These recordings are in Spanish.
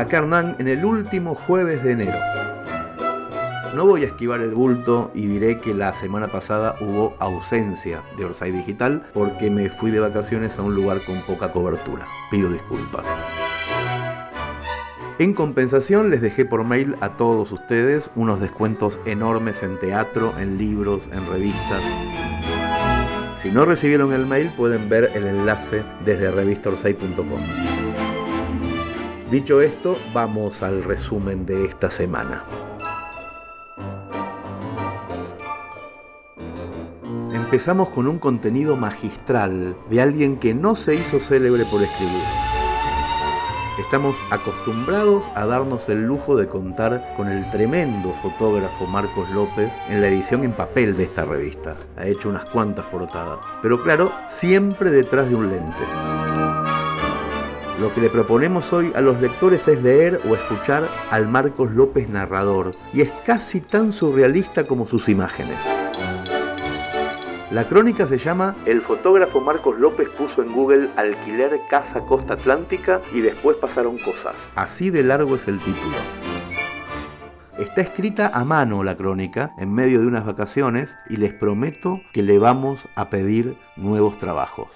Hola, Hernán, en el último jueves de enero. No voy a esquivar el bulto y diré que la semana pasada hubo ausencia de Orsay Digital porque me fui de vacaciones a un lugar con poca cobertura. Pido disculpas. En compensación les dejé por mail a todos ustedes unos descuentos enormes en teatro, en libros, en revistas. Si no recibieron el mail pueden ver el enlace desde revistorsay.com. Dicho esto, vamos al resumen de esta semana. Empezamos con un contenido magistral de alguien que no se hizo célebre por escribir Estamos acostumbrados a darnos el lujo de contar con el tremendo fotógrafo Marcos López en la edición en papel de esta revista. Ha hecho unas cuantas portadas, pero claro, siempre detrás de un lente. Lo que le proponemos hoy a los lectores es leer o escuchar al Marcos López narrador, y es casi tan surrealista como sus imágenes. La crónica se llama El fotógrafo Marcos López puso en Google alquiler casa costa atlántica y después pasaron cosas. Así de largo es el título. Está escrita a mano la crónica en medio de unas vacaciones y les prometo que le vamos a pedir nuevos trabajos.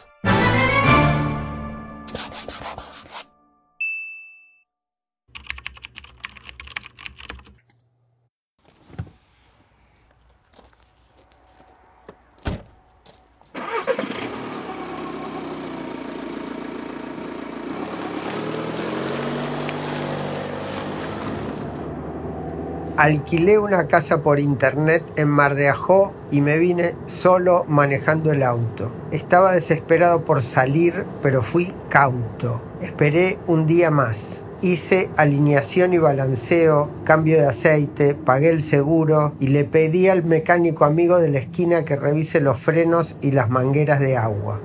Alquilé una casa por internet en Mar de Ajó y me vine solo manejando el auto. Estaba desesperado por salir, pero fui cauto. Esperé un día más. Hice alineación y balanceo, cambio de aceite, pagué el seguro y le pedí al mecánico amigo de la esquina que revise los frenos y las mangueras de agua.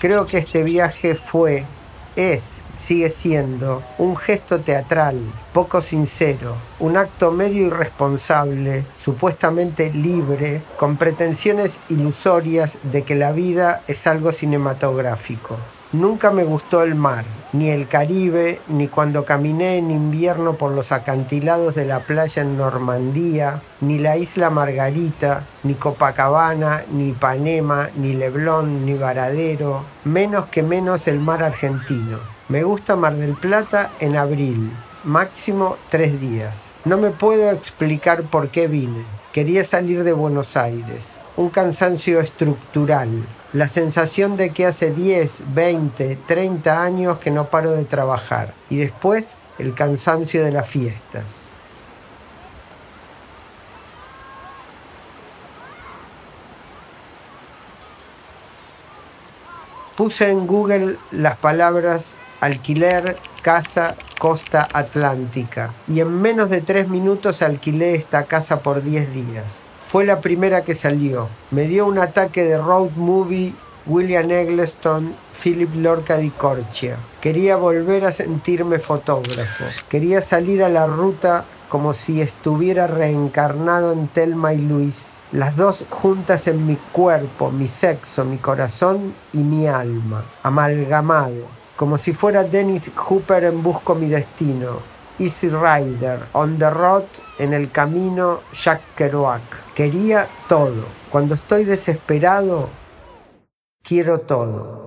Creo que este viaje fue, es, sigue siendo un gesto teatral, poco sincero, un acto medio irresponsable, supuestamente libre, con pretensiones ilusorias de que la vida es algo cinematográfico. Nunca me gustó el mar, ni el Caribe, ni cuando caminé en invierno por los acantilados de la playa en Normandía, ni la isla Margarita, ni Copacabana, ni Ipanema, ni Leblon, ni Varadero, menos que menos el mar argentino. Me gusta Mar del Plata en abril, máximo tres días. No me puedo explicar por qué vine. Quería salir de Buenos Aires. Un cansancio estructural, la sensación de que hace 10, 20, 30 años que no paro de trabajar y después el cansancio de las fiestas. Puse en Google las palabras alquiler, casa, costa atlántica y en menos de tres minutos alquilé esta casa por 10 días. Fue la primera que salió. Me dio un ataque de road movie William Eggleston, Philip Lorca di Corchia. Quería volver a sentirme fotógrafo. Quería salir a la ruta como si estuviera reencarnado en Telma y Luis. Las dos juntas en mi cuerpo, mi sexo, mi corazón y mi alma, amalgamado, como si fuera Dennis Hooper en Busco mi destino, Easy Rider, On the Road, en el camino Jack Kerouac. Quería todo. Cuando estoy desesperado, quiero todo.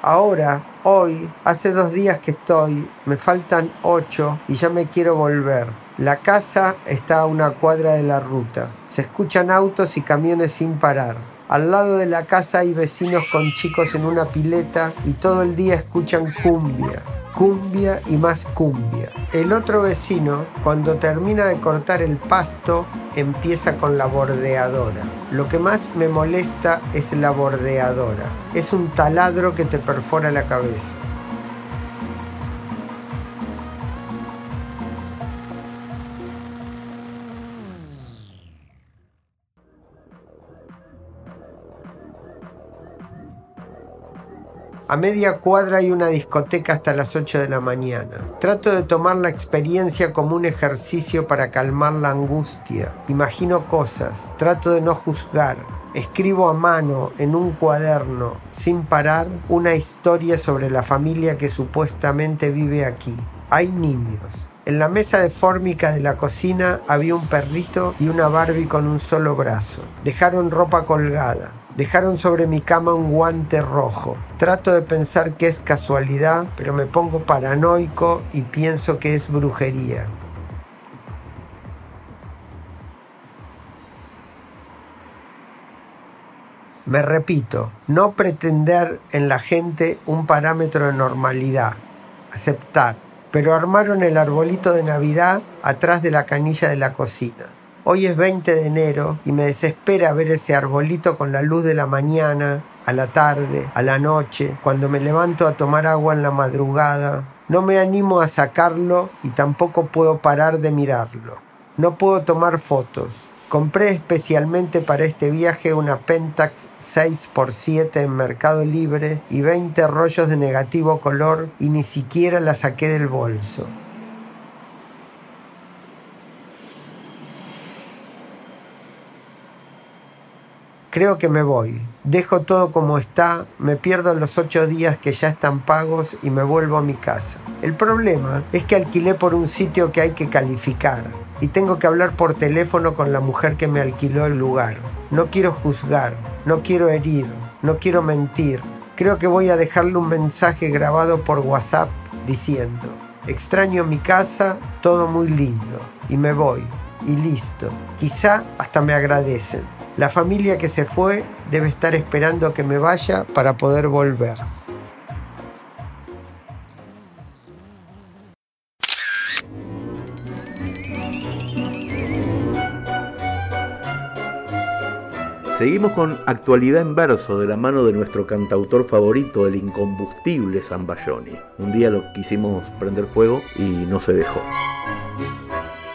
Ahora, hoy, hace dos días que estoy, me faltan ocho y ya me quiero volver. La casa está a una cuadra de la ruta. Se escuchan autos y camiones sin parar. Al lado de la casa hay vecinos con chicos en una pileta y todo el día escuchan cumbia, cumbia y más cumbia. El otro vecino, cuando termina de cortar el pasto, empieza con la bordeadora. Lo que más me molesta es la bordeadora. Es un taladro que te perfora la cabeza. A media cuadra hay una discoteca hasta las 8 de la mañana. Trato de tomar la experiencia como un ejercicio para calmar la angustia. Imagino cosas, trato de no juzgar. Escribo a mano en un cuaderno, sin parar, una historia sobre la familia que supuestamente vive aquí. Hay niños. En la mesa de fórmica de la cocina había un perrito y una Barbie con un solo brazo. Dejaron ropa colgada. Dejaron sobre mi cama un guante rojo. Trato de pensar que es casualidad, pero me pongo paranoico y pienso que es brujería. Me repito, no pretender en la gente un parámetro de normalidad, aceptar, pero armaron el arbolito de Navidad atrás de la canilla de la cocina. Hoy es 20 de enero y me desespera ver ese arbolito con la luz de la mañana, a la tarde, a la noche, cuando me levanto a tomar agua en la madrugada. No me animo a sacarlo y tampoco puedo parar de mirarlo. No puedo tomar fotos. Compré especialmente para este viaje una Pentax 6x7 en Mercado Libre y 20 rollos de negativo color y ni siquiera la saqué del bolso. Creo que me voy. Dejo todo como está, me pierdo los ocho días que ya están pagos y me vuelvo a mi casa. El problema es que alquilé por un sitio que hay que calificar y tengo que hablar por teléfono con la mujer que me alquiló el lugar. No quiero juzgar, no quiero herir, no quiero mentir. Creo que voy a dejarle un mensaje grabado por WhatsApp diciendo, extraño mi casa, todo muy lindo, y me voy, y listo. Quizá hasta me agradecen. La familia que se fue debe estar esperando a que me vaya para poder volver. Seguimos con actualidad en verso de la mano de nuestro cantautor favorito, el incombustible Zambayoni. Un día lo quisimos prender fuego y no se dejó.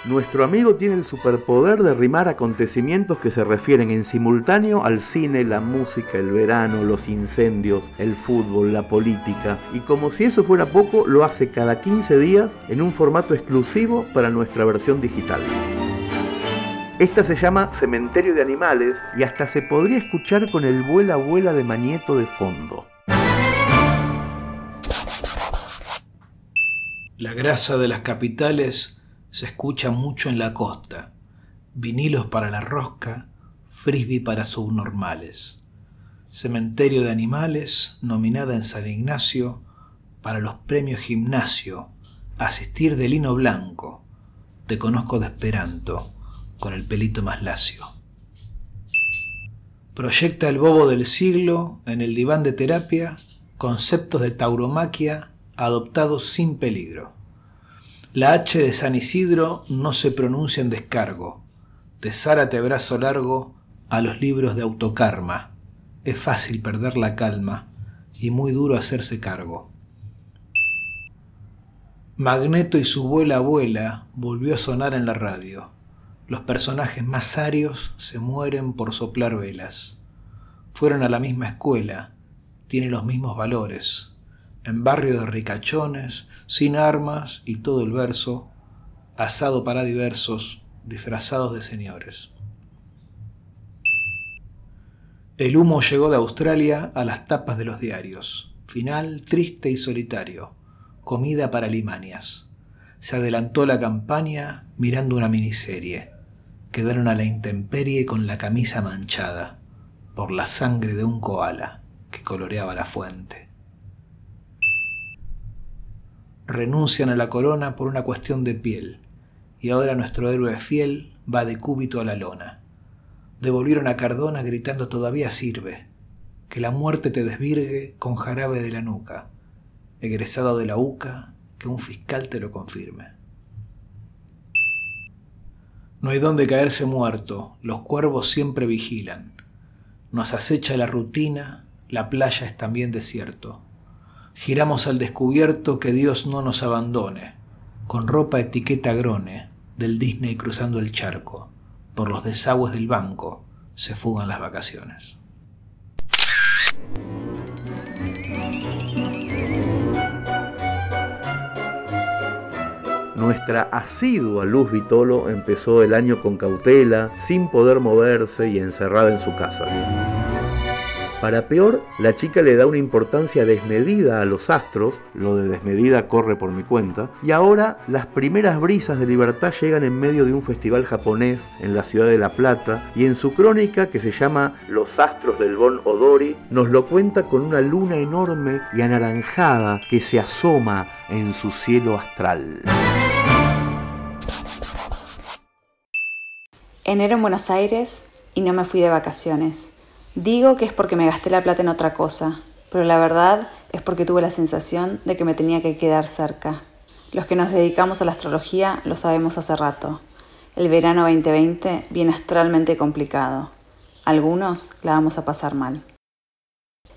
Nuestro amigo tiene el superpoder de rimar acontecimientos que se refieren en simultáneo al cine, la música, el verano, los incendios, el fútbol, la política, y como si eso fuera poco, lo hace cada 15 días en un formato exclusivo para nuestra versión digital. Esta se llama Cementerio de Animales y hasta se podría escuchar con el vuela vuela de Manieto de fondo. La grasa de las capitales se escucha mucho en la costa. Vinilos para la rosca, frisbee para subnormales. Cementerio de Animales, nominada en San Ignacio para los premios Gimnasio. Asistir de lino blanco. Te conozco de Esperanto, con el pelito más lacio. Proyecta el bobo del siglo en el diván de terapia conceptos de tauromaquia adoptados sin peligro. La H de San Isidro no se pronuncia en descargo. De Zárate brazo largo a los libros de autokarma. Es fácil perder la calma y muy duro hacerse cargo. Magneto y su vuela abuela volvió a sonar en la radio. Los personajes más sarios se mueren por soplar velas. Fueron a la misma escuela, tienen los mismos valores. En barrio de ricachones, sin armas y todo el verso, asado para diversos, disfrazados de señores. El humo llegó de Australia a las tapas de los diarios. Final triste y solitario. Comida para limanias. Se adelantó la campaña mirando una miniserie. Quedaron a la intemperie con la camisa manchada por la sangre de un koala que coloreaba la fuente renuncian a la corona por una cuestión de piel, y ahora nuestro héroe fiel va de cúbito a la lona. Devolvieron a Cardona gritando todavía sirve, que la muerte te desvirgue con jarabe de la nuca, egresado de la UCA, que un fiscal te lo confirme. No hay donde caerse muerto, los cuervos siempre vigilan. Nos acecha la rutina, la playa es también desierto giramos al descubierto que Dios no nos abandone, con ropa etiqueta grone del Disney cruzando el charco, por los desagües del banco se fugan las vacaciones. Nuestra asidua Luz Vitolo empezó el año con cautela, sin poder moverse y encerrada en su casa. Para peor, la chica le da una importancia desmedida a los astros, lo de desmedida corre por mi cuenta, y ahora las primeras brisas de libertad llegan en medio de un festival japonés en la ciudad de La Plata, y en su crónica que se llama Los astros del Bon Odori, nos lo cuenta con una luna enorme y anaranjada que se asoma en su cielo astral. Enero en Buenos Aires y no me fui de vacaciones. Digo que es porque me gasté la plata en otra cosa, pero la verdad es porque tuve la sensación de que me tenía que quedar cerca. Los que nos dedicamos a la astrología lo sabemos hace rato. El verano 2020 viene astralmente complicado. Algunos la vamos a pasar mal.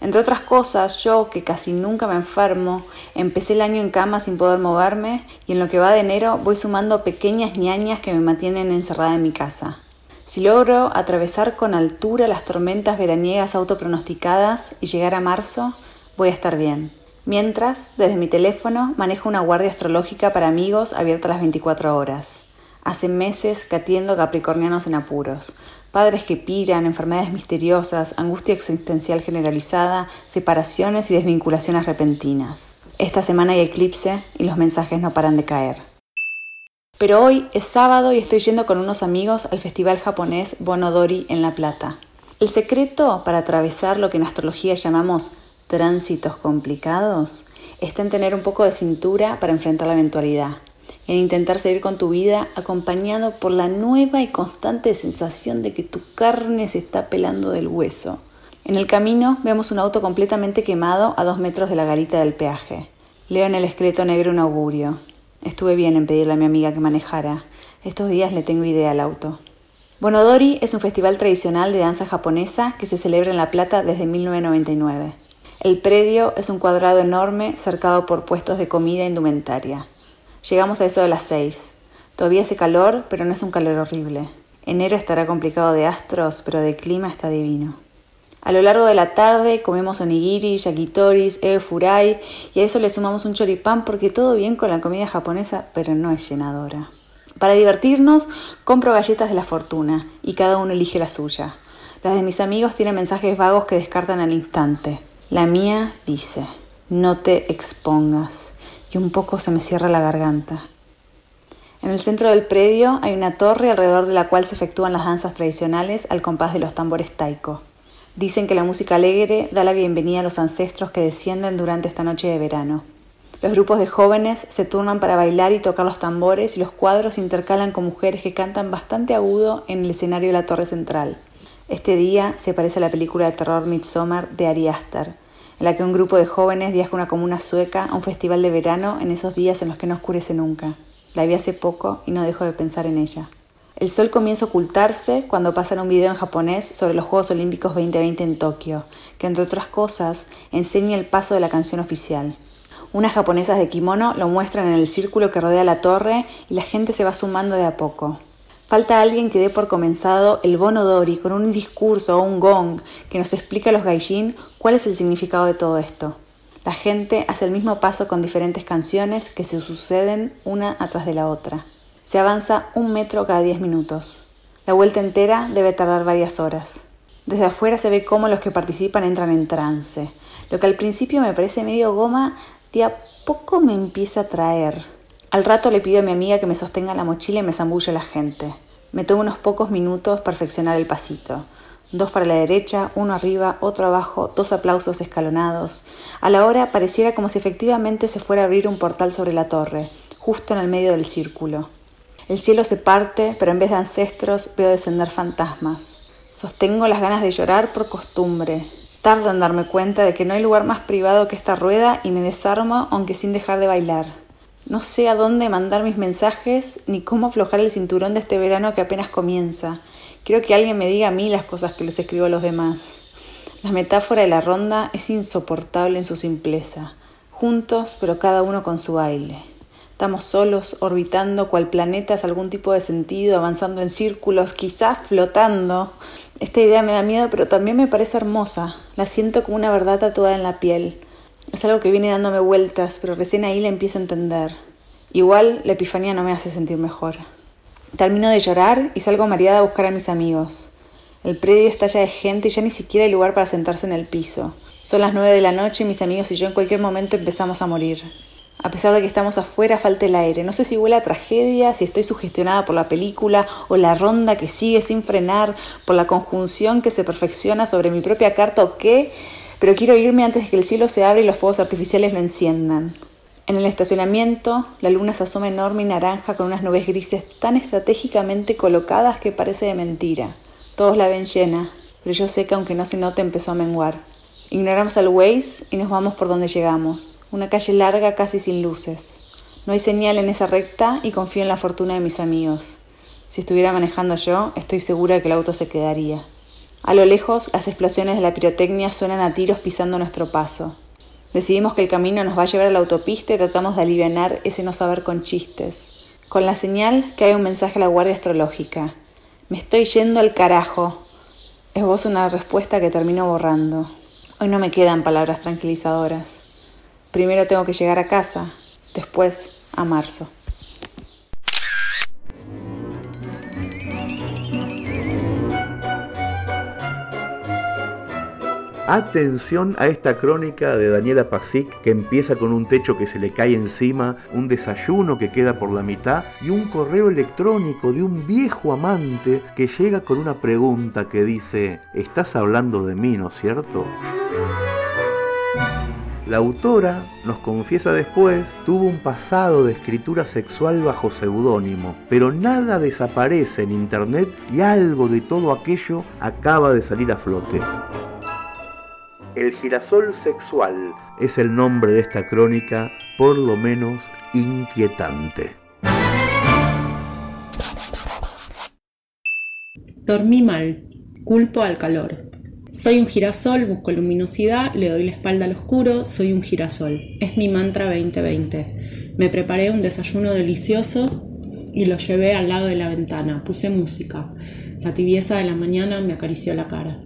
Entre otras cosas, yo, que casi nunca me enfermo, empecé el año en cama sin poder moverme y en lo que va de enero voy sumando pequeñas ñañas que me mantienen encerrada en mi casa. Si logro atravesar con altura las tormentas veraniegas autopronosticadas y llegar a marzo, voy a estar bien. Mientras, desde mi teléfono, manejo una guardia astrológica para amigos abierta las 24 horas. Hace meses que atiendo capricornianos en apuros, padres que piran, enfermedades misteriosas, angustia existencial generalizada, separaciones y desvinculaciones repentinas. Esta semana hay eclipse y los mensajes no paran de caer. Pero hoy es sábado y estoy yendo con unos amigos al festival japonés Bonodori en La Plata. El secreto para atravesar lo que en astrología llamamos tránsitos complicados está en tener un poco de cintura para enfrentar la eventualidad, en intentar seguir con tu vida acompañado por la nueva y constante sensación de que tu carne se está pelando del hueso. En el camino vemos un auto completamente quemado a dos metros de la garita del peaje. Leo en el esqueleto negro un augurio. Estuve bien en pedirle a mi amiga que manejara. Estos días le tengo idea al auto. Bonodori es un festival tradicional de danza japonesa que se celebra en La Plata desde 1999. El predio es un cuadrado enorme cercado por puestos de comida e indumentaria. Llegamos a eso de las seis. Todavía hace calor, pero no es un calor horrible. Enero estará complicado de astros, pero de clima está divino. A lo largo de la tarde comemos onigiri, yakitoris, e furai y a eso le sumamos un choripán porque todo bien con la comida japonesa, pero no es llenadora. Para divertirnos, compro galletas de la fortuna y cada uno elige la suya. Las de mis amigos tienen mensajes vagos que descartan al instante. La mía dice, no te expongas. Y un poco se me cierra la garganta. En el centro del predio hay una torre alrededor de la cual se efectúan las danzas tradicionales al compás de los tambores taiko. Dicen que la música alegre da la bienvenida a los ancestros que descienden durante esta noche de verano. Los grupos de jóvenes se turnan para bailar y tocar los tambores y los cuadros se intercalan con mujeres que cantan bastante agudo en el escenario de la torre central. Este día se parece a la película de terror Midsommar de Ari Aster, en la que un grupo de jóvenes viaja a una comuna sueca a un festival de verano en esos días en los que no oscurece nunca. La vi hace poco y no dejo de pensar en ella. El sol comienza a ocultarse cuando pasan un video en japonés sobre los Juegos Olímpicos 2020 en Tokio, que entre otras cosas enseña el paso de la canción oficial. Unas japonesas de kimono lo muestran en el círculo que rodea la torre y la gente se va sumando de a poco. Falta alguien que dé por comenzado el bonodori con un discurso o un gong que nos explique a los gaijin cuál es el significado de todo esto. La gente hace el mismo paso con diferentes canciones que se suceden una atrás de la otra. Se avanza un metro cada diez minutos. La vuelta entera debe tardar varias horas. Desde afuera se ve cómo los que participan entran en trance. Lo que al principio me parece medio goma, de a poco me empieza a traer. Al rato le pido a mi amiga que me sostenga la mochila y me zambulle la gente. Me tomo unos pocos minutos perfeccionar el pasito. Dos para la derecha, uno arriba, otro abajo, dos aplausos escalonados. A la hora pareciera como si efectivamente se fuera a abrir un portal sobre la torre, justo en el medio del círculo. El cielo se parte, pero en vez de ancestros veo descender fantasmas. Sostengo las ganas de llorar por costumbre. Tardo en darme cuenta de que no hay lugar más privado que esta rueda y me desarmo aunque sin dejar de bailar. No sé a dónde mandar mis mensajes ni cómo aflojar el cinturón de este verano que apenas comienza. Quiero que alguien me diga a mí las cosas que les escribo a los demás. La metáfora de la ronda es insoportable en su simpleza. Juntos, pero cada uno con su baile. Estamos solos, orbitando cual planetas, algún tipo de sentido, avanzando en círculos, quizás flotando. Esta idea me da miedo, pero también me parece hermosa. La siento como una verdad tatuada en la piel. Es algo que viene dándome vueltas, pero recién ahí la empiezo a entender. Igual la epifanía no me hace sentir mejor. Termino de llorar y salgo mareada a buscar a mis amigos. El predio está ya de gente y ya ni siquiera hay lugar para sentarse en el piso. Son las nueve de la noche y mis amigos y yo en cualquier momento empezamos a morir. A pesar de que estamos afuera, falta el aire. No sé si huele a tragedia, si estoy sugestionada por la película o la ronda que sigue sin frenar, por la conjunción que se perfecciona sobre mi propia carta o qué, pero quiero irme antes de que el cielo se abra y los fuegos artificiales lo enciendan. En el estacionamiento, la luna se asoma enorme y naranja con unas nubes grises tan estratégicamente colocadas que parece de mentira. Todos la ven llena, pero yo sé que aunque no se note empezó a menguar. Ignoramos al Waze y nos vamos por donde llegamos, una calle larga casi sin luces. No hay señal en esa recta y confío en la fortuna de mis amigos. Si estuviera manejando yo, estoy segura de que el auto se quedaría. A lo lejos, las explosiones de la pirotecnia suenan a tiros pisando nuestro paso. Decidimos que el camino nos va a llevar a la autopista y tratamos de aliviar ese no saber con chistes. Con la señal que hay un mensaje a la guardia astrológica. Me estoy yendo al carajo. Es vos una respuesta que termino borrando. Hoy no me quedan palabras tranquilizadoras. Primero tengo que llegar a casa, después a marzo. Atención a esta crónica de Daniela Pasic que empieza con un techo que se le cae encima, un desayuno que queda por la mitad y un correo electrónico de un viejo amante que llega con una pregunta que dice, ¿estás hablando de mí, no es cierto? La autora, nos confiesa después, tuvo un pasado de escritura sexual bajo seudónimo, pero nada desaparece en internet y algo de todo aquello acaba de salir a flote. El girasol sexual es el nombre de esta crónica, por lo menos inquietante. Dormí mal, culpo al calor. Soy un girasol, busco luminosidad, le doy la espalda al oscuro, soy un girasol. Es mi mantra 2020. Me preparé un desayuno delicioso y lo llevé al lado de la ventana. Puse música. La tibieza de la mañana me acarició la cara.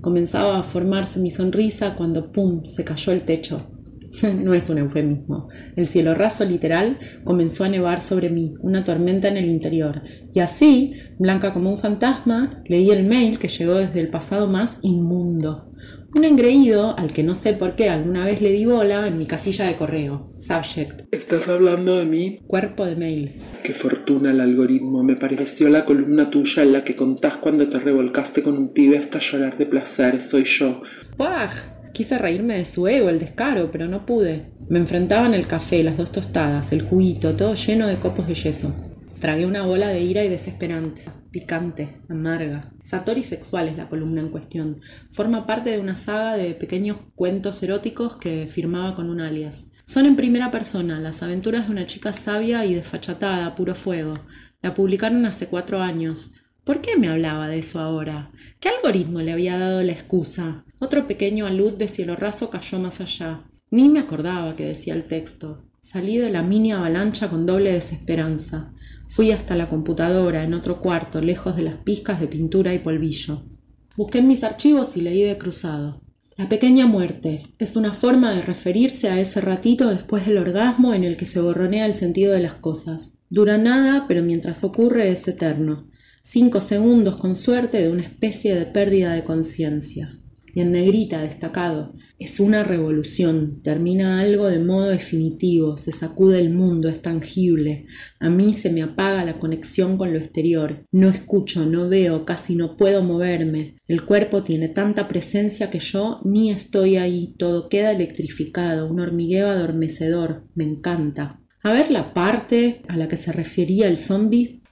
Comenzaba a formarse mi sonrisa cuando ¡pum! se cayó el techo. no es un eufemismo. El cielo raso literal comenzó a nevar sobre mí, una tormenta en el interior. Y así, blanca como un fantasma, leí el mail que llegó desde el pasado más inmundo. Un engreído al que no sé por qué alguna vez le di bola en mi casilla de correo. Subject. ¿Estás hablando de mí? Cuerpo de mail. Qué fortuna el algoritmo. Me pareció la columna tuya en la que contás cuando te revolcaste con un pibe hasta llorar de placer. Soy yo. ¡Paj! Quise reírme de su ego, el descaro, pero no pude. Me enfrentaban el café, las dos tostadas, el juguito, todo lleno de copos de yeso. Tragué una bola de ira y desesperanza, picante, amarga. Satori sexual es la columna en cuestión. Forma parte de una saga de pequeños cuentos eróticos que firmaba con un alias. Son en primera persona, las aventuras de una chica sabia y desfachatada, puro fuego. La publicaron hace cuatro años. ¿Por qué me hablaba de eso ahora? ¿Qué algoritmo le había dado la excusa? Otro pequeño alud de cielo raso cayó más allá. Ni me acordaba que decía el texto. Salí de la mini avalancha con doble desesperanza. Fui hasta la computadora, en otro cuarto, lejos de las pizcas de pintura y polvillo. Busqué en mis archivos y leí de cruzado. La pequeña muerte es una forma de referirse a ese ratito después del orgasmo en el que se borronea el sentido de las cosas. Dura nada, pero mientras ocurre es eterno. Cinco segundos con suerte de una especie de pérdida de conciencia en negrita destacado. Es una revolución, termina algo de modo definitivo, se sacude el mundo, es tangible. A mí se me apaga la conexión con lo exterior. No escucho, no veo, casi no puedo moverme. El cuerpo tiene tanta presencia que yo ni estoy ahí, todo queda electrificado, un hormigueo adormecedor. Me encanta. A ver la parte a la que se refería el zombie.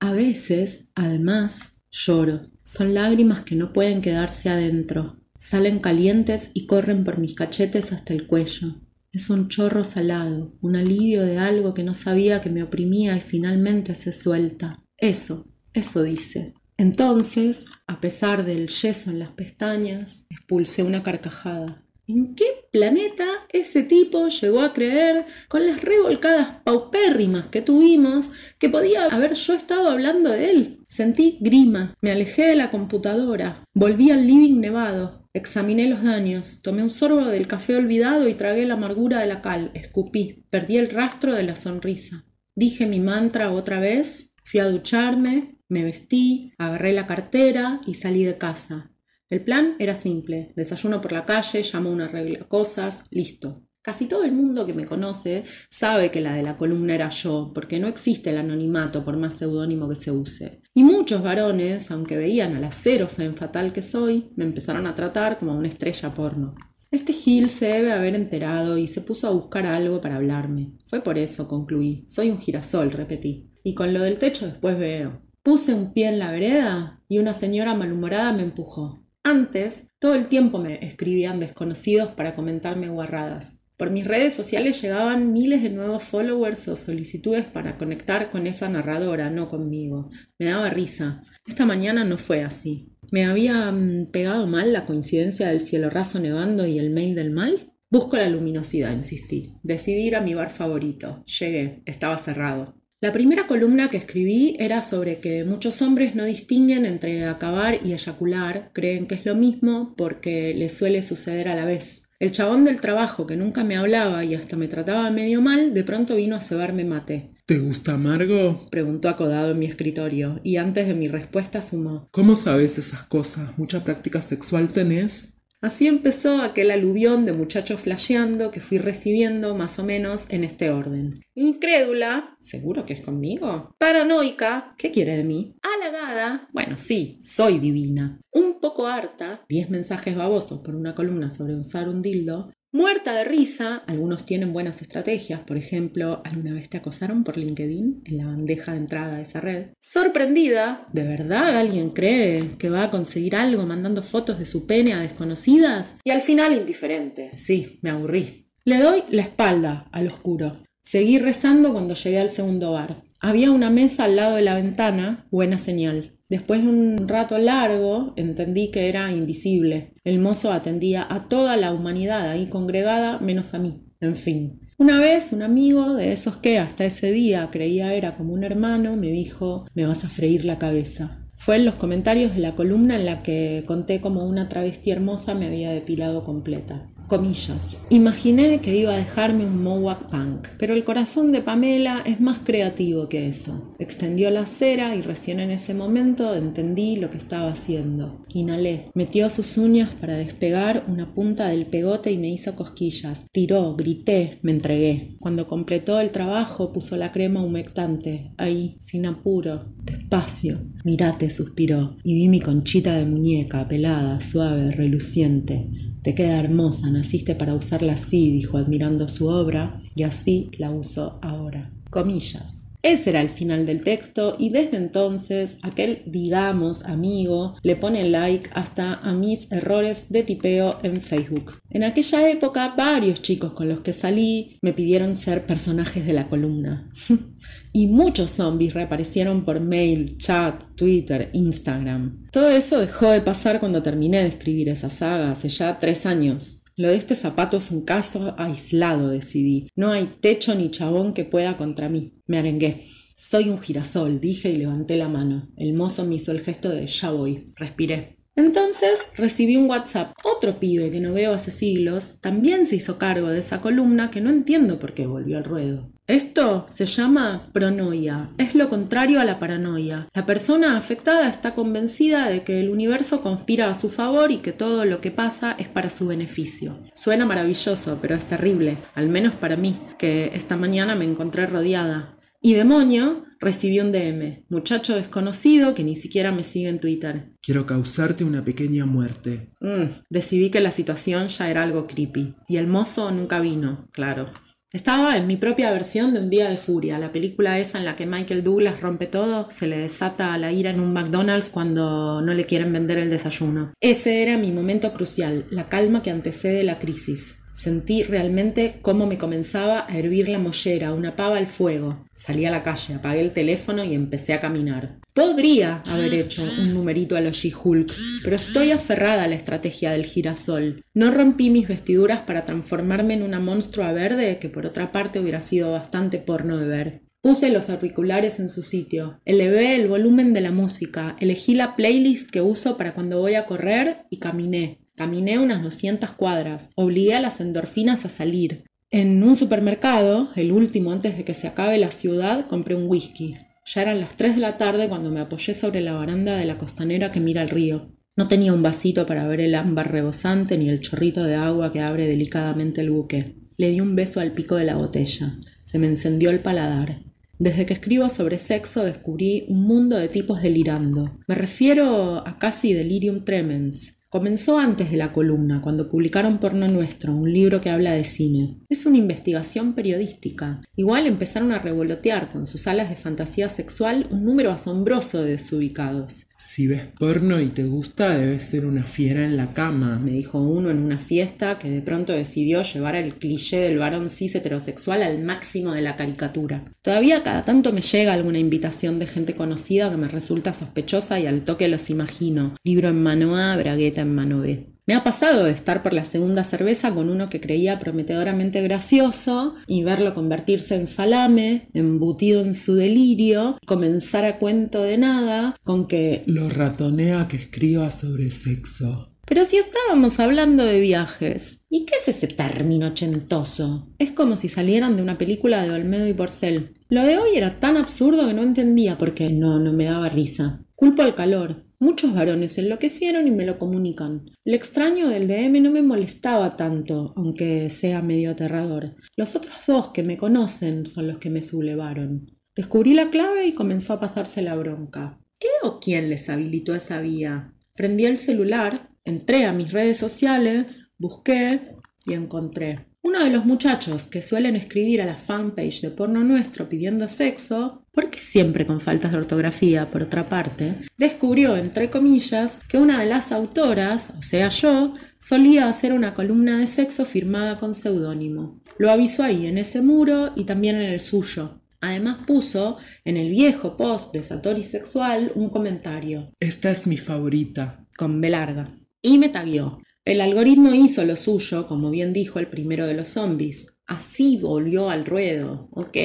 A veces, además, Lloro. Son lágrimas que no pueden quedarse adentro. Salen calientes y corren por mis cachetes hasta el cuello. Es un chorro salado, un alivio de algo que no sabía que me oprimía y finalmente se suelta. Eso, eso dice. Entonces, a pesar del yeso en las pestañas, expulsé una carcajada. ¿En qué planeta ese tipo llegó a creer, con las revolcadas paupérrimas que tuvimos, que podía haber yo estado hablando de él? Sentí grima, me alejé de la computadora, volví al living nevado. Examiné los daños, tomé un sorbo del café olvidado y tragué la amargura de la cal, escupí, perdí el rastro de la sonrisa. Dije mi mantra otra vez, fui a ducharme, me vestí, agarré la cartera y salí de casa. El plan era simple, desayuno por la calle, llamo una regla cosas, listo. Casi todo el mundo que me conoce sabe que la de la columna era yo, porque no existe el anonimato por más seudónimo que se use. Y muchos varones, aunque veían a la cero en fatal que soy, me empezaron a tratar como una estrella porno. Este Gil se debe haber enterado y se puso a buscar algo para hablarme. Fue por eso, concluí. Soy un girasol, repetí. Y con lo del techo después veo. Puse un pie en la vereda y una señora malhumorada me empujó. Antes, todo el tiempo me escribían desconocidos para comentarme guarradas. Por mis redes sociales llegaban miles de nuevos followers o solicitudes para conectar con esa narradora, no conmigo. Me daba risa. Esta mañana no fue así. ¿Me había mm, pegado mal la coincidencia del cielo raso nevando y el mail del mal? Busco la luminosidad, insistí. Decidí ir a mi bar favorito. Llegué. Estaba cerrado. La primera columna que escribí era sobre que muchos hombres no distinguen entre acabar y eyacular, creen que es lo mismo porque les suele suceder a la vez. El chabón del trabajo que nunca me hablaba y hasta me trataba medio mal, de pronto vino a cebarme mate. ¿Te gusta amargo? Preguntó acodado en mi escritorio, y antes de mi respuesta sumó. ¿Cómo sabes esas cosas? ¿Mucha práctica sexual tenés? Así empezó aquel aluvión de muchachos flasheando que fui recibiendo más o menos en este orden. Incrédula, ¿seguro que es conmigo? Paranoica, ¿qué quiere de mí? Halagada, bueno, sí, soy divina. Un poco harta, diez mensajes babosos por una columna sobre usar un dildo, Muerta de risa, algunos tienen buenas estrategias, por ejemplo, ¿alguna vez te acosaron por LinkedIn en la bandeja de entrada de esa red? Sorprendida, ¿de verdad alguien cree que va a conseguir algo mandando fotos de su pene a desconocidas? Y al final indiferente. Sí, me aburrí. Le doy la espalda al oscuro. Seguí rezando cuando llegué al segundo bar. Había una mesa al lado de la ventana, buena señal. Después de un rato largo entendí que era invisible. El mozo atendía a toda la humanidad ahí congregada menos a mí. En fin. Una vez un amigo de esos que hasta ese día creía era como un hermano me dijo me vas a freír la cabeza. Fue en los comentarios de la columna en la que conté cómo una travesti hermosa me había depilado completa. Comillas. Imaginé que iba a dejarme un mohawk punk, pero el corazón de Pamela es más creativo que eso. Extendió la cera y recién en ese momento entendí lo que estaba haciendo. Inhalé, metió sus uñas para despegar una punta del pegote y me hizo cosquillas. Tiró, grité, me entregué. Cuando completó el trabajo puso la crema humectante, ahí, sin apuro, despacio. Mirate, suspiró, y vi mi conchita de muñeca, pelada, suave, reluciente. Te queda hermosa, naciste para usarla así, dijo admirando su obra, y así la uso ahora. Comillas. Ese era el final del texto y desde entonces aquel, digamos, amigo le pone like hasta a mis errores de tipeo en Facebook. En aquella época varios chicos con los que salí me pidieron ser personajes de la columna. y muchos zombies reaparecieron por mail, chat, Twitter, Instagram. Todo eso dejó de pasar cuando terminé de escribir esa saga hace ya tres años. Lo de este zapato es un caso aislado, decidí. No hay techo ni chabón que pueda contra mí. Me arengué. Soy un girasol, dije y levanté la mano. El mozo me hizo el gesto de ya voy. Respiré. Entonces recibí un WhatsApp. Otro pibe que no veo hace siglos también se hizo cargo de esa columna que no entiendo por qué volvió al ruedo. Esto se llama pronoia, es lo contrario a la paranoia. La persona afectada está convencida de que el universo conspira a su favor y que todo lo que pasa es para su beneficio. Suena maravilloso, pero es terrible, al menos para mí, que esta mañana me encontré rodeada. Y demonio, recibí un DM, muchacho desconocido que ni siquiera me sigue en Twitter. Quiero causarte una pequeña muerte. Mm, decidí que la situación ya era algo creepy. Y el mozo nunca vino, claro. Estaba en mi propia versión de Un día de furia, la película esa en la que Michael Douglas rompe todo, se le desata la ira en un McDonald's cuando no le quieren vender el desayuno. Ese era mi momento crucial, la calma que antecede la crisis. Sentí realmente cómo me comenzaba a hervir la mollera, una pava al fuego. Salí a la calle, apagué el teléfono y empecé a caminar. Podría haber hecho un numerito a los She-Hulk, pero estoy aferrada a la estrategia del girasol. No rompí mis vestiduras para transformarme en una monstrua verde que por otra parte hubiera sido bastante porno de ver. Puse los auriculares en su sitio, elevé el volumen de la música, elegí la playlist que uso para cuando voy a correr y caminé. Caminé unas 200 cuadras, obligué a las endorfinas a salir. En un supermercado, el último antes de que se acabe la ciudad, compré un whisky. Ya eran las 3 de la tarde cuando me apoyé sobre la baranda de la costanera que mira el río. No tenía un vasito para ver el ámbar rebosante ni el chorrito de agua que abre delicadamente el buque. Le di un beso al pico de la botella. Se me encendió el paladar. Desde que escribo sobre sexo descubrí un mundo de tipos delirando. Me refiero a casi delirium tremens, Comenzó antes de la columna, cuando publicaron Porno Nuestro, un libro que habla de cine. Es una investigación periodística. Igual empezaron a revolotear con sus alas de fantasía sexual un número asombroso de desubicados. Si ves porno y te gusta, debes ser una fiera en la cama, me dijo uno en una fiesta que de pronto decidió llevar el cliché del varón cis heterosexual al máximo de la caricatura. Todavía cada tanto me llega alguna invitación de gente conocida que me resulta sospechosa y al toque los imagino. Libro en mano A, bragueta en mano B. Me ha pasado de estar por la segunda cerveza con uno que creía prometedoramente gracioso y verlo convertirse en salame, embutido en su delirio, comenzar a cuento de nada con que lo ratonea que escriba sobre sexo. Pero si estábamos hablando de viajes, ¿y qué es ese término ochentoso? Es como si salieran de una película de Olmedo y Porcel. Lo de hoy era tan absurdo que no entendía por qué no, no me daba risa. Culpo al calor. Muchos varones enloquecieron y me lo comunican. El extraño del DM no me molestaba tanto, aunque sea medio aterrador. Los otros dos que me conocen son los que me sublevaron. Descubrí la clave y comenzó a pasarse la bronca. ¿Qué o quién les habilitó esa vía? Prendí el celular, entré a mis redes sociales, busqué y encontré. Uno de los muchachos que suelen escribir a la fanpage de porno nuestro pidiendo sexo, porque siempre con faltas de ortografía por otra parte, descubrió, entre comillas, que una de las autoras, o sea yo, solía hacer una columna de sexo firmada con seudónimo. Lo avisó ahí, en ese muro y también en el suyo. Además puso en el viejo post de Satori Sexual un comentario. Esta es mi favorita. Con B larga. Y me taguió. El algoritmo hizo lo suyo, como bien dijo el primero de los zombies. Así volvió al ruedo. Ok.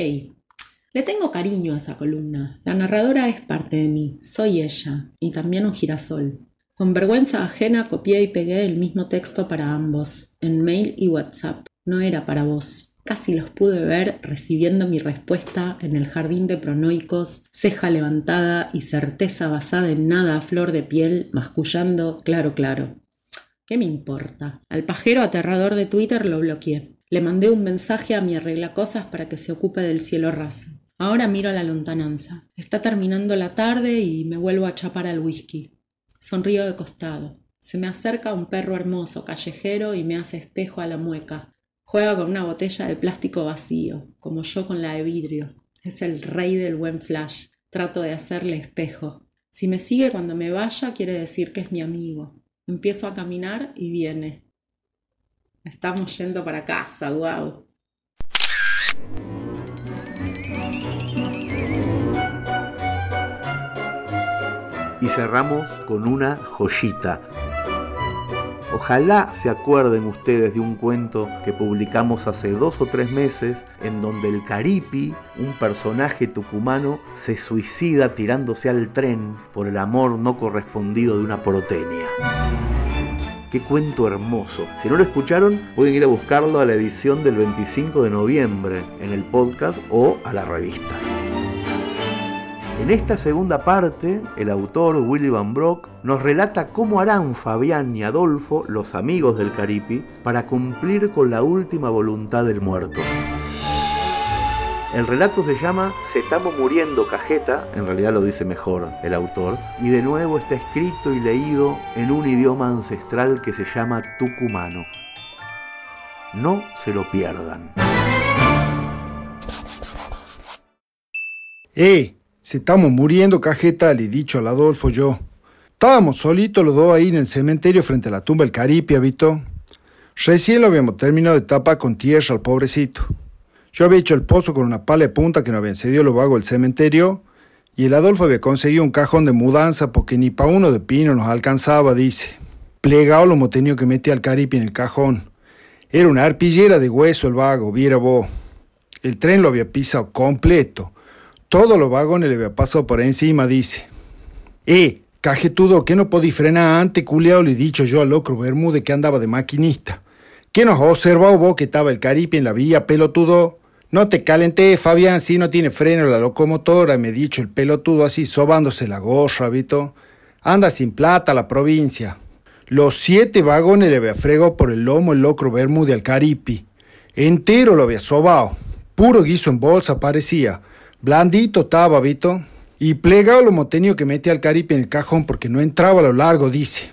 Le tengo cariño a esa columna. La narradora es parte de mí. Soy ella. Y también un girasol. Con vergüenza ajena copié y pegué el mismo texto para ambos, en mail y WhatsApp. No era para vos. Casi los pude ver recibiendo mi respuesta en el jardín de pronoicos, ceja levantada y certeza basada en nada a flor de piel, mascullando claro, claro. ¿Qué me importa? Al pajero aterrador de Twitter lo bloqueé. Le mandé un mensaje a mi arreglacosas para que se ocupe del cielo raso. Ahora miro a la lontananza. Está terminando la tarde y me vuelvo a chapar al whisky. Sonrío de costado. Se me acerca un perro hermoso, callejero, y me hace espejo a la mueca. Juega con una botella de plástico vacío, como yo con la de vidrio. Es el rey del buen flash. Trato de hacerle espejo. Si me sigue cuando me vaya, quiere decir que es mi amigo. Empiezo a caminar y viene. Estamos yendo para casa, wow. Y cerramos con una joyita. Ojalá se acuerden ustedes de un cuento que publicamos hace dos o tres meses en donde el Caripi, un personaje tucumano, se suicida tirándose al tren por el amor no correspondido de una porteña. Qué cuento hermoso. Si no lo escucharon, pueden ir a buscarlo a la edición del 25 de noviembre en el podcast o a la revista. En esta segunda parte, el autor Willy Van Brock nos relata cómo harán Fabián y Adolfo, los amigos del Caripi, para cumplir con la última voluntad del muerto. El relato se llama Se estamos muriendo cajeta, en realidad lo dice mejor el autor, y de nuevo está escrito y leído en un idioma ancestral que se llama tucumano. No se lo pierdan. ¡Eh! Se estamos muriendo, cajeta, le he dicho al Adolfo yo. Estábamos solitos los dos ahí en el cementerio frente a la tumba del Caripia, ¿visto? Recién lo habíamos terminado de tapar con tierra al pobrecito. Yo había hecho el pozo con una pala de punta que nos habían cedido los vagos del cementerio y el Adolfo había conseguido un cajón de mudanza porque ni pa' uno de pino nos alcanzaba, dice. Plegado lo hemos tenido que meter al Caripi en el cajón. Era una arpillera de hueso el vago, viera vos. El tren lo había pisado completo. Todos los vagones le pasado por encima, dice. Eh, Cajetudo, que no podí frenar antes, culiao, le he dicho yo al locro Bermúdez que andaba de maquinista. ¿Qué nos ha observado vos que estaba el caripe en la vía, pelotudo? No te calenté, Fabián, si no tiene freno la locomotora, me ha dicho el pelotudo así sobándose la gorra, Vito. Anda sin plata la provincia. Los siete vagones le había fregado por el lomo el locro Bermúdez al caripi. Entero lo había sobado. Puro guiso en bolsa parecía. Blandito estaba, Vito. Y plegado lo tenido que meter al caripe en el cajón porque no entraba a lo largo, dice.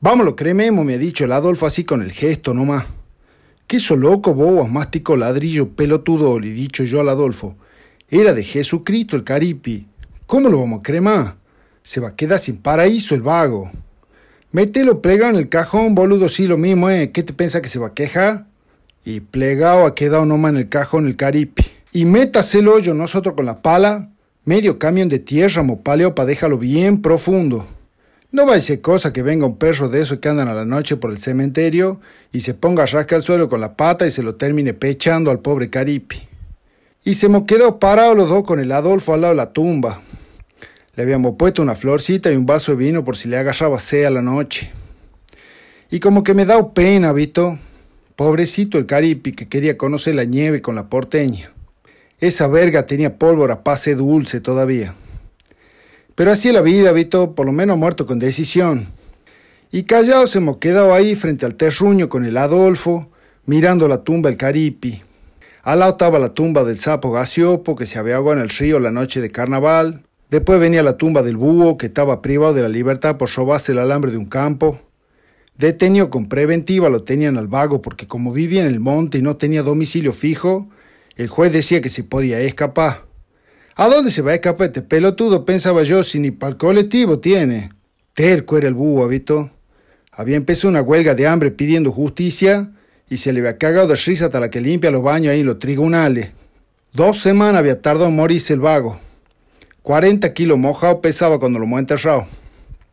Vámonos, crememos, me ha dicho el Adolfo así con el gesto nomás. ¿Qué eso loco, bobas, mástico ladrillo, pelotudo? Le he dicho yo al Adolfo. Era de Jesucristo el caripi. ¿Cómo lo vamos a cremar? Se va a quedar sin paraíso el vago. Mételo plegado en el cajón, boludo, sí lo mismo, ¿eh? ¿Qué te piensa que se va a quejar? Y plegado ha quedado nomás en el cajón el caripi. Y métase el hoyo nosotros con la pala Medio camión de tierra, mopaleo, para déjalo bien profundo. No va a ser cosa que venga un perro de esos que andan a la noche por el cementerio y se ponga a rascar el suelo con la pata y se lo termine pechando al pobre Caripi. Y se me quedó parado los dos con el Adolfo al lado de la tumba. Le habíamos puesto una florcita y un vaso de vino por si le agarraba sed a la noche. Y como que me da pena, Vito. Pobrecito el Caripi que quería conocer la nieve con la porteña. Esa verga tenía pólvora pase dulce todavía. Pero así la vida, Vito, por lo menos muerto con decisión. Y callados hemos quedado ahí frente al terruño con el Adolfo, mirando la tumba del Caripi. Al lado estaba la tumba del sapo Gasiopo, que se había ahogado en el río la noche de carnaval. Después venía la tumba del búho, que estaba privado de la libertad por robarse el alambre de un campo. Detenido con preventiva lo tenían al vago porque como vivía en el monte y no tenía domicilio fijo, el juez decía que se podía escapar. ¿A dónde se va a escapar este pelotudo? Pensaba yo, si ni para el colectivo tiene. Terco era el búho, Vito. Había empezado una huelga de hambre pidiendo justicia y se le había cagado de risa hasta la que limpia los baños ahí en los tribunales. Dos semanas había tardado en morirse el vago. 40 kilos mojado pesaba cuando lo hemos enterrado.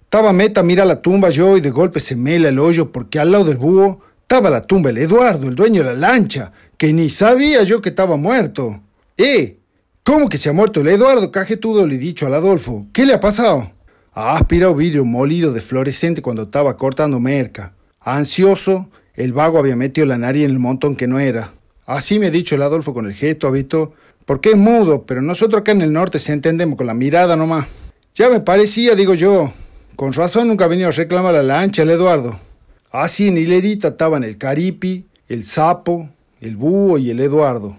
Estaba meta, mira la tumba yo y de golpe se mela el hoyo porque al lado del búho estaba la tumba el Eduardo, el dueño de la lancha, que ni sabía yo que estaba muerto. ¡Eh! ¿Cómo que se ha muerto el Eduardo? Cajetudo le he dicho al Adolfo. ¿Qué le ha pasado? Ha aspirado vidrio molido de fluorescente cuando estaba cortando merca. Ansioso, el vago había metido la nariz en el montón que no era. Así me ha dicho el Adolfo con el gesto, habito, porque es mudo, pero nosotros acá en el norte se entendemos con la mirada nomás. Ya me parecía, digo yo. Con razón nunca ha venido a reclamar la lancha el Eduardo. Así en hilerita estaban el caripi, el sapo, el búho y el Eduardo,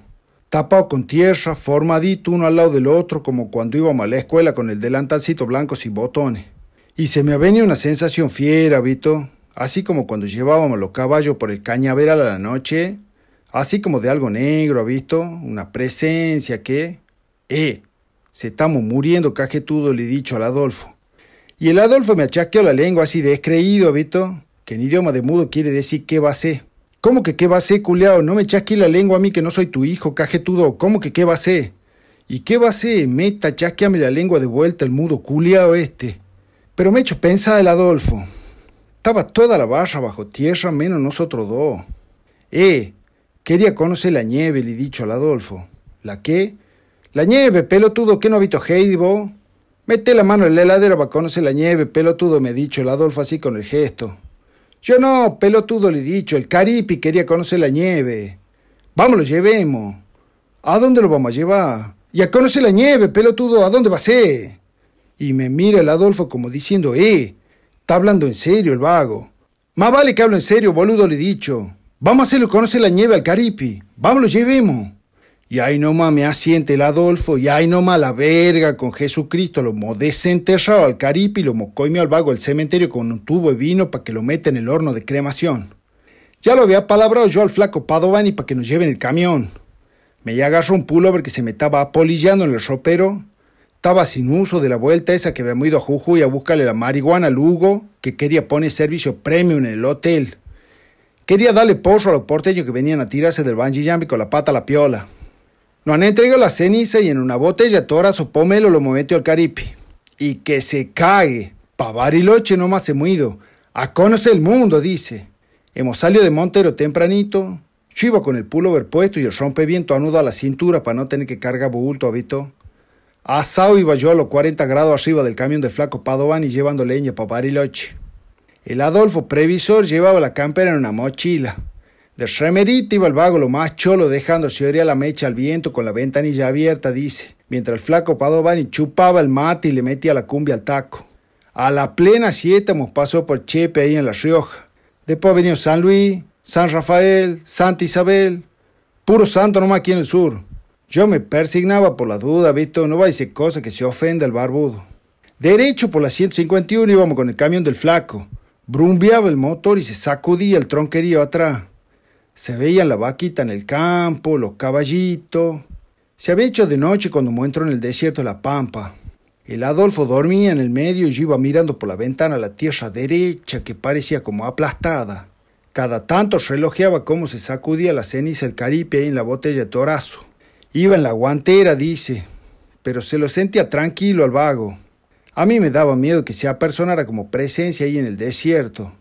tapado con tierra, formadito uno al lado del otro, como cuando íbamos a la escuela con el delantalcito blanco sin botones. Y se me venido una sensación fiera, Vito, así como cuando llevábamos los caballos por el cañaveral a la noche, así como de algo negro, visto? Una presencia que... ¡Eh! Se estamos muriendo, cajetudo, le he dicho al Adolfo. Y el Adolfo me achaqueó la lengua así descreído, Vito, que en idioma de mudo quiere decir qué va a ser. ¿Cómo que qué va a ser, culeado? No me chasqui la lengua a mí que no soy tu hijo, cajetudo. ¿Cómo que qué va a ser? ¿Y qué va a ser? Meta, chasqueame la lengua de vuelta el mudo culeado este. Pero me he hecho pensar el Adolfo. Estaba toda la barra bajo tierra, menos nosotros dos. Eh, quería conocer la nieve, le he dicho al Adolfo. ¿La qué? La nieve, pelotudo, ¿qué no ha visto Heidi, vos? Mete la mano en la heladera para conocer la nieve, pelotudo, me ha dicho el Adolfo así con el gesto. Yo no, pelotudo le he dicho, el Caripi quería conocer la nieve. Vamos, lo llevemos. ¿A dónde lo vamos a llevar? Y a conocer la nieve, pelotudo, ¿a dónde va a ser? Y me mira el Adolfo como diciendo, eh, está hablando en serio el vago. Más vale que hablo en serio, boludo, le he dicho. Vamos a hacerlo conocer la nieve al Caripi. Vamos, lo llevemos. Y ahí nomás me asiente el Adolfo, y ahí nomás la verga con Jesucristo, lo desenterrado al caripi lo hemos al vago al cementerio con un tubo de vino para que lo meta en el horno de cremación. Ya lo había palabrado yo al flaco Padovani para que nos lleven el camión. Me agarró un pullover que se me estaba apolillando en el ropero. Estaba sin uso de la vuelta esa que habíamos ido a Jujuy a buscarle la marihuana al Hugo, que quería poner servicio premium en el hotel. Quería darle porro a los porteños que venían a tirarse del bungee con la pata a la piola. Nos han entregado la ceniza y en una botella tora su pomelo lo metió al caripi. Y que se cague. Pa' Bariloche nomás se muido. A conocer el mundo, dice. Hemos salido de Montero tempranito. Yo iba con el pullover puesto y el rompeviento anudo a la cintura para no tener que cargar bulto, habito. Asado iba yo a los 40 grados arriba del camión del flaco Padovani llevando leña para Bariloche. El Adolfo previsor llevaba la campera en una mochila. De remerita iba el vago lo más cholo dejándose oír la mecha al viento con la ventanilla abierta, dice, mientras el flaco Padovani chupaba el mate y le metía la cumbia al taco. A la plena siete hemos pasado por Chepe ahí en La Rioja. Después ha venido San Luis, San Rafael, Santa Isabel. Puro santo nomás aquí en el sur. Yo me persignaba por la duda, visto, no va a decir cosa que se ofenda el barbudo. Derecho por la 151 íbamos con el camión del flaco. Brumbeaba el motor y se sacudía el tronquerío atrás. Se veían la vaquita en el campo, los caballitos. Se había hecho de noche cuando me entró en el desierto de la pampa. El Adolfo dormía en el medio y yo iba mirando por la ventana la tierra derecha que parecía como aplastada. Cada tanto relojeaba cómo se sacudía la ceniza el caripe ahí en la botella de torazo. Iba en la guantera, dice, pero se lo sentía tranquilo al vago. A mí me daba miedo que se apersonara como presencia ahí en el desierto.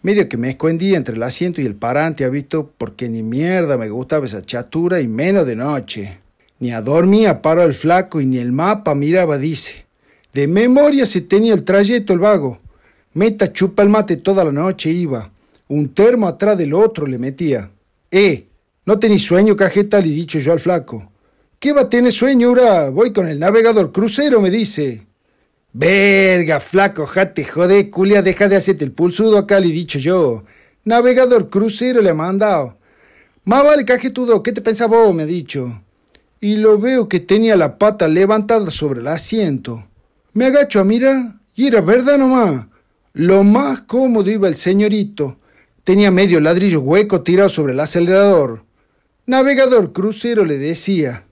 Medio que me escondía entre el asiento y el parante, ha visto, porque ni mierda me gustaba esa chatura y menos de noche. Ni a dormía paró el flaco y ni el mapa miraba, dice. De memoria se tenía el trayecto el vago. Meta chupa el mate toda la noche iba. Un termo atrás del otro le metía. Eh, ¿no tenéis sueño, cajeta? Le dicho yo al flaco. ¿Qué va a tener sueño ahora? Voy con el navegador crucero, me dice. Verga, flaco, jate, jode, culia, deja de hacerte el pulsudo acá, le he dicho yo. Navegador crucero le ha mandado. Más vale cajetudo, ¿qué te pensaba vos? me ha dicho. Y lo veo que tenía la pata levantada sobre el asiento. Me agacho a mirar y era verdad nomás. Lo más cómodo iba el señorito. Tenía medio ladrillo hueco tirado sobre el acelerador. Navegador crucero le decía.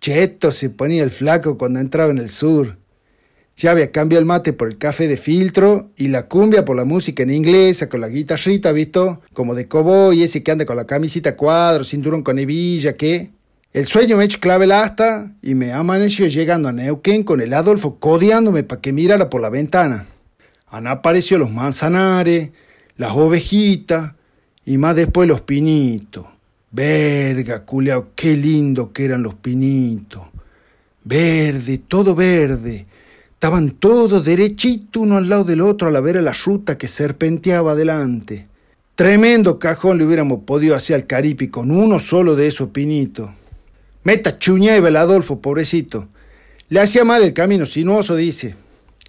Cheto se ponía el flaco cuando entraba en el sur. Había cambiado el mate por el café de filtro y la cumbia por la música en inglesa con la guitarrita, ¿visto? Como de y ese que anda con la camisita cuadro, cinturón con hebilla, ¿qué? El sueño me echó clave la asta y me amaneció llegando a Neuquén con el Adolfo codeándome para que mirara por la ventana. Han aparecido los manzanares, las ovejitas y más después los pinitos. Verga, culeao, qué lindo que eran los pinitos. Verde, todo verde Estaban todos derechitos uno al lado del otro a la vera la ruta que serpenteaba adelante. Tremendo cajón le hubiéramos podido hacer al caripi con uno solo de esos pinitos. Meta chuñeva el Adolfo, pobrecito. Le hacía mal el camino sinuoso, dice.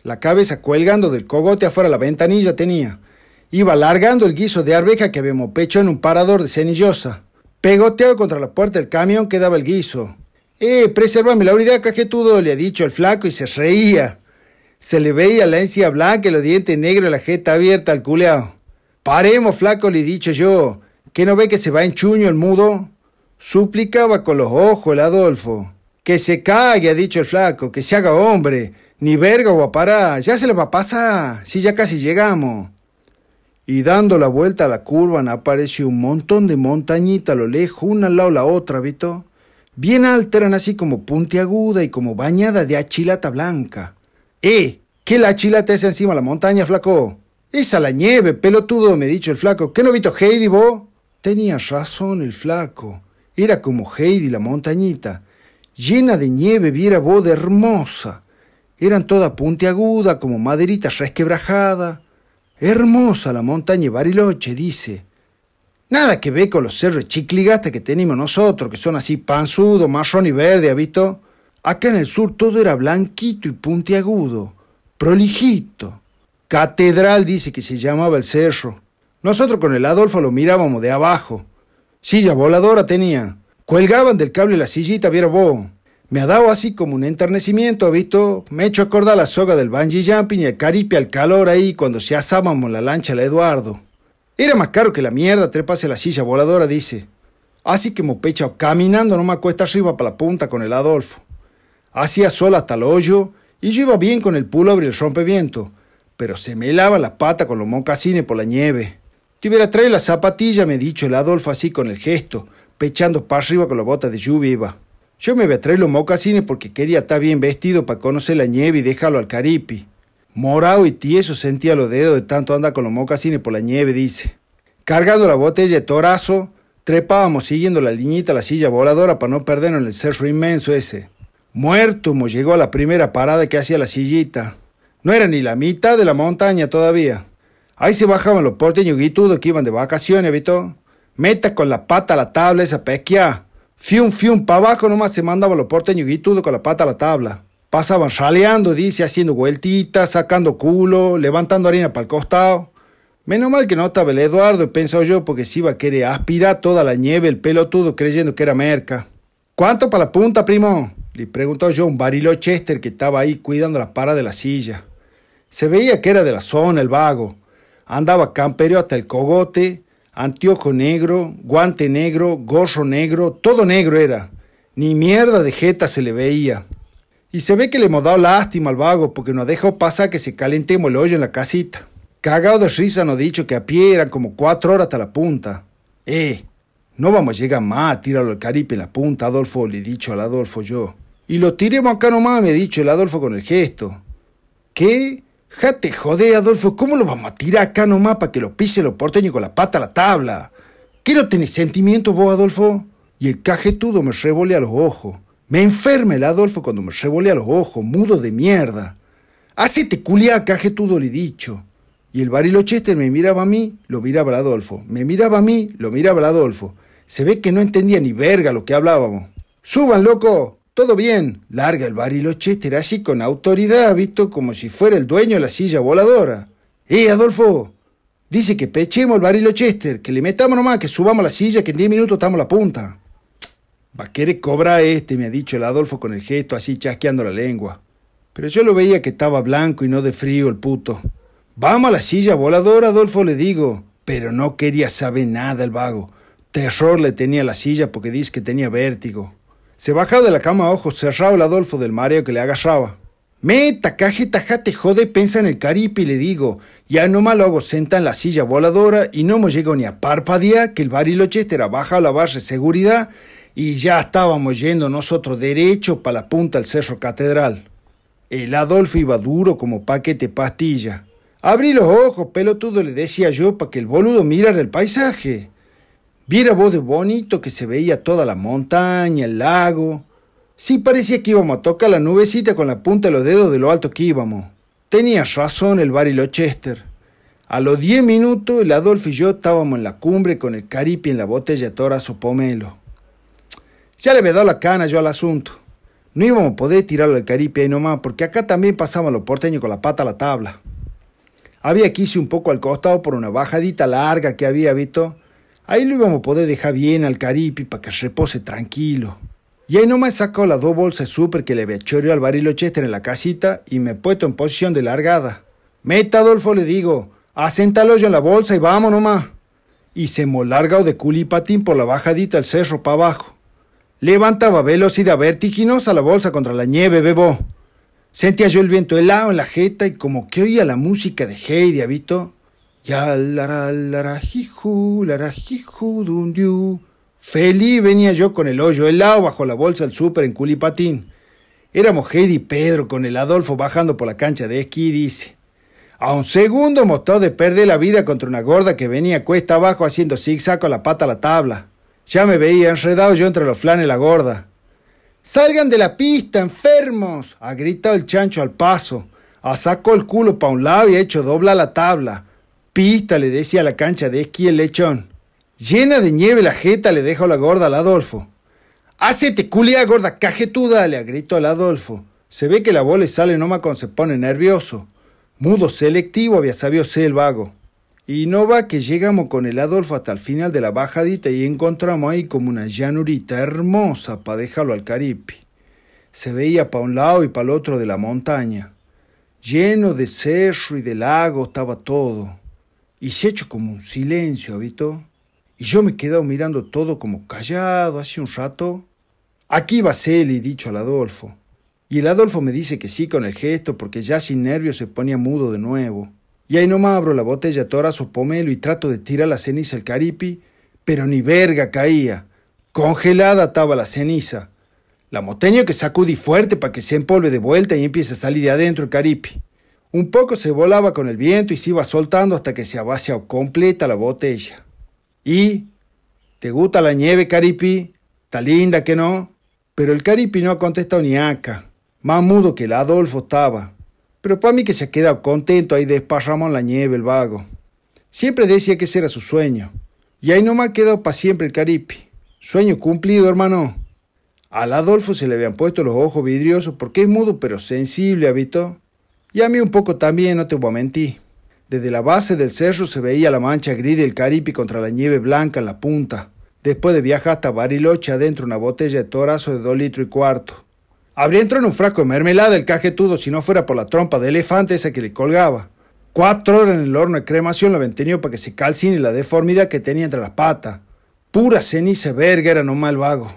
La cabeza colgando del cogote afuera la ventanilla tenía. Iba largando el guiso de arveja que habíamos pecho en un parador de cenillosa. Pegoteado contra la puerta del camión quedaba el guiso. Eh, preservame la unidad cajetudo, le ha dicho el flaco y se reía. Se le veía la encía blanca y los dientes negros y la jeta abierta al culeado. Paremos, flaco, le he dicho yo. ¿Que no ve que se va en chuño el mudo? Suplicaba con los ojos el Adolfo. Que se cague, ha dicho el flaco, que se haga hombre. Ni verga o a parar, ya se le va a pasar, si ya casi llegamos. Y dando la vuelta a la curva apareció un montón de montañitas a lo lejos, una al lado la otra, ¿vito? Bien alta eran así como puntiaguda y como bañada de achilata blanca. ¡Eh! ¿Qué la achilata es encima de la montaña, flaco? Esa la nieve, pelotudo, me dicho el flaco. ¿Qué no visto Heidi, vos? Tenía razón el flaco. Era como Heidi, la montañita. Llena de nieve, viera vos de hermosa. Eran toda puntiaguda, como maderita resquebrajada. Hermosa la montaña Bariloche, dice. Nada que ver con los cerros chicligastas que tenemos nosotros, que son así panzudo, marrón y verde, ¿ha visto? Acá en el sur todo era blanquito y puntiagudo, prolijito. Catedral dice que se llamaba el cerro. Nosotros con el Adolfo lo mirábamos de abajo. Silla voladora tenía. Cuelgaban del cable la sillita, viera vos. Me ha dado así como un enternecimiento, ¿ha visto? Me he hecho acordar la soga del bungee jumping y el caripe al calor ahí cuando se asábamos la lancha a Eduardo. Era más caro que la mierda trepase la silla voladora, dice. Así que me pechado caminando nomás cuesta arriba para la punta con el Adolfo. Hacía sol hasta el hoyo y yo iba bien con el pullover y el rompeviento, pero se me helaba la pata con los mocasines por la nieve. Te hubiera traído la zapatilla, me dicho el Adolfo así con el gesto, pechando para arriba con la bota de lluvia iba. Yo me voy a traer los mocasines porque quería estar bien vestido para conocer la nieve y dejarlo al caripi. Morado y tieso sentía los dedos de tanto andar con los mocasines por la nieve, dice. Cargando la botella de torazo, trepábamos siguiendo la liñita a la silla voladora para no perdernos en el cerro inmenso ese. Muerto, mo llegó a la primera parada que hacía la sillita. No era ni la mitad de la montaña todavía. Ahí se bajaban los porteños guitudos que iban de vacaciones, ¿vito? Meta con la pata a la tabla esa pesquia. Fium, fium, para abajo nomás se mandaban los porteños guitudos con la pata a la tabla. Pasaban raleando, dice, haciendo vueltitas, sacando culo, levantando harina para el costado. Menos mal que no estaba el Eduardo, he pensado yo, porque se iba a querer aspirar toda la nieve el pelotudo creyendo que era merca. ¿Cuánto para la punta, primo? Le preguntó yo a un barilo Chester que estaba ahí cuidando la para de la silla. Se veía que era de la zona el vago. Andaba campero hasta el cogote, anteojo negro, guante negro, gorro negro, todo negro era. Ni mierda de jeta se le veía. Y se ve que le hemos dado lástima al vago porque nos dejó pasar que se calentemos el hoyo en la casita. Cagado de risa nos dicho que a pie eran como cuatro horas hasta la punta. Eh, no vamos a llegar más, tíralo al caripe en la punta, Adolfo, le he dicho al Adolfo yo. Y lo tiremos acá nomás, me ha dicho el Adolfo con el gesto. ¿Qué? Jate jode, Adolfo, ¿cómo lo vamos a tirar acá nomás para que lo pise los porteños con la pata a la tabla? ¿Qué no tenés sentimiento vos, Adolfo? Y el cajetudo me revolea los ojos. Me enferma el Adolfo cuando me revolea los ojos, mudo de mierda. Hacete culiá, cajetudo, le he dicho. Y el Barilochester me miraba a mí, lo miraba el Adolfo. Me miraba a mí, lo miraba el Adolfo. Se ve que no entendía ni verga lo que hablábamos. ¡Suban, loco! Todo bien. Larga el Barilochester así con autoridad, visto como si fuera el dueño de la silla voladora. ¡Eh, Adolfo! Dice que pechemos el Barilochester, que le metamos nomás, que subamos la silla, que en 10 minutos estamos a la punta. Va a querer cobrar este, me ha dicho el Adolfo con el gesto así chasqueando la lengua. Pero yo lo veía que estaba blanco y no de frío el puto. Vamos a la silla voladora, Adolfo, le digo. Pero no quería saber nada el vago. Terror le tenía la silla porque dice que tenía vértigo. Se bajaba de la cama a ojos cerrados el Adolfo del mareo que le agarraba. Meta, cajeta, jate, jode, pensa en el caripe y le digo, ya nomás lo hago senta en la silla voladora y no hemos llegado ni a parpadear que el barilochete era baja a la barra de seguridad y ya estábamos yendo nosotros derecho para la punta del Cerro Catedral. El Adolfo iba duro como paquete pastilla. Abrí los ojos, pelotudo, le decía yo, para que el boludo mirara el paisaje. Viera vos de bonito que se veía toda la montaña, el lago. Sí parecía que íbamos a tocar la nubecita con la punta de los dedos de lo alto que íbamos. Tenía razón el Barilochester. A los diez minutos, el Adolfo y yo estábamos en la cumbre con el caripi en la botella Torazo Pomelo. Ya le había dado la cana yo al asunto. No íbamos a poder tirarlo al caripi ahí nomás, porque acá también pasaban los porteños con la pata a la tabla. Había quise un poco al costado por una bajadita larga que había visto Ahí lo íbamos a poder dejar bien al caripi para que repose tranquilo. Y ahí nomás he sacado las dos bolsas súper que le había chorreado al barilo Chester en la casita y me he puesto en posición de largada. Meta, Adolfo, le digo, asenta yo en la bolsa y vamos nomás. Y se me largado de culipatín por la bajadita del cerro para abajo. Levantaba velocidad vertiginosa la bolsa contra la nieve, bebo. Sentía yo el viento helado en la jeta y como que oía la música de Heidi, ¿visto? Ya lara lara jiju, lara jiju dundiu. Feliz venía yo con el hoyo helado bajo la bolsa del súper en culipatín. Éramos Heidi y Pedro con el Adolfo bajando por la cancha de esquí, dice. A un segundo mostó de perder la vida contra una gorda que venía cuesta abajo haciendo zigzag con la pata a la tabla. Ya me veía enredado yo entre los flanes la gorda. ¡Salgan de la pista, enfermos! ha gritado el chancho al paso. Ha sacó el culo para un lado y ha hecho dobla la tabla. Pista, le decía a la cancha de esquí el lechón. Llena de nieve la jeta le dejo la gorda al Adolfo. ¡Hacete culia, gorda cajetuda! le gritó al Adolfo. Se ve que la bola sale nomás cuando se pone nervioso. Mudo selectivo había sabido ser el vago. Y no va que llegamos con el Adolfo hasta el final de la bajadita y encontramos ahí como una llanurita hermosa para dejarlo al caripi. Se veía para un lado y para el otro de la montaña. Lleno de cerro y de lago estaba todo y se hecho como un silencio, ¿habito? Y yo me he quedado mirando todo como callado hace un rato. Aquí va Celi, dicho al Adolfo. Y el Adolfo me dice que sí con el gesto porque ya sin nervios se ponía mudo de nuevo. Y ahí nomás abro la botella torazo pomelo y trato de tirar la ceniza al caripi, pero ni verga caía. Congelada estaba la ceniza. La moteño que sacudí fuerte para que se empolve de vuelta y empiece a salir de adentro el caripi. Un poco se volaba con el viento y se iba soltando hasta que se vaciado completa la botella. ¿Y? ¿Te gusta la nieve, Caripi? ¿Está linda que no? Pero el Caripi no ha contestado ni acá. Más mudo que el Adolfo estaba. Pero para mí que se ha quedado contento ahí desparramado en la nieve el vago. Siempre decía que ese era su sueño. Y ahí no me ha quedado para siempre el Caripi. Sueño cumplido, hermano. Al Adolfo se le habían puesto los ojos vidriosos porque es mudo pero sensible, habitó. Y a mí un poco también, no te voy a mentir. Desde la base del cerro se veía la mancha gris del Caripi contra la nieve blanca en la punta. Después de viajar hasta Bariloche adentro una botella de torazo de dos litros y cuarto. Habría entrado en un frasco de mermelada el cajetudo si no fuera por la trompa de elefante esa que le colgaba. Cuatro horas en el horno de cremación lo habían tenido para que se calcine la deformidad que tenía entre las patas. Pura ceniza verga era nomás el vago.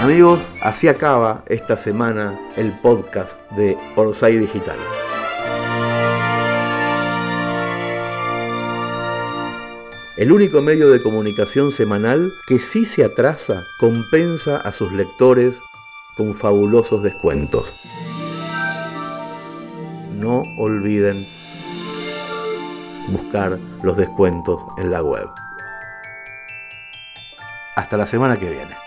Amigos, así acaba esta semana el podcast de Orsay Digital. El único medio de comunicación semanal que si se atrasa compensa a sus lectores con fabulosos descuentos. No olviden buscar los descuentos en la web. Hasta la semana que viene.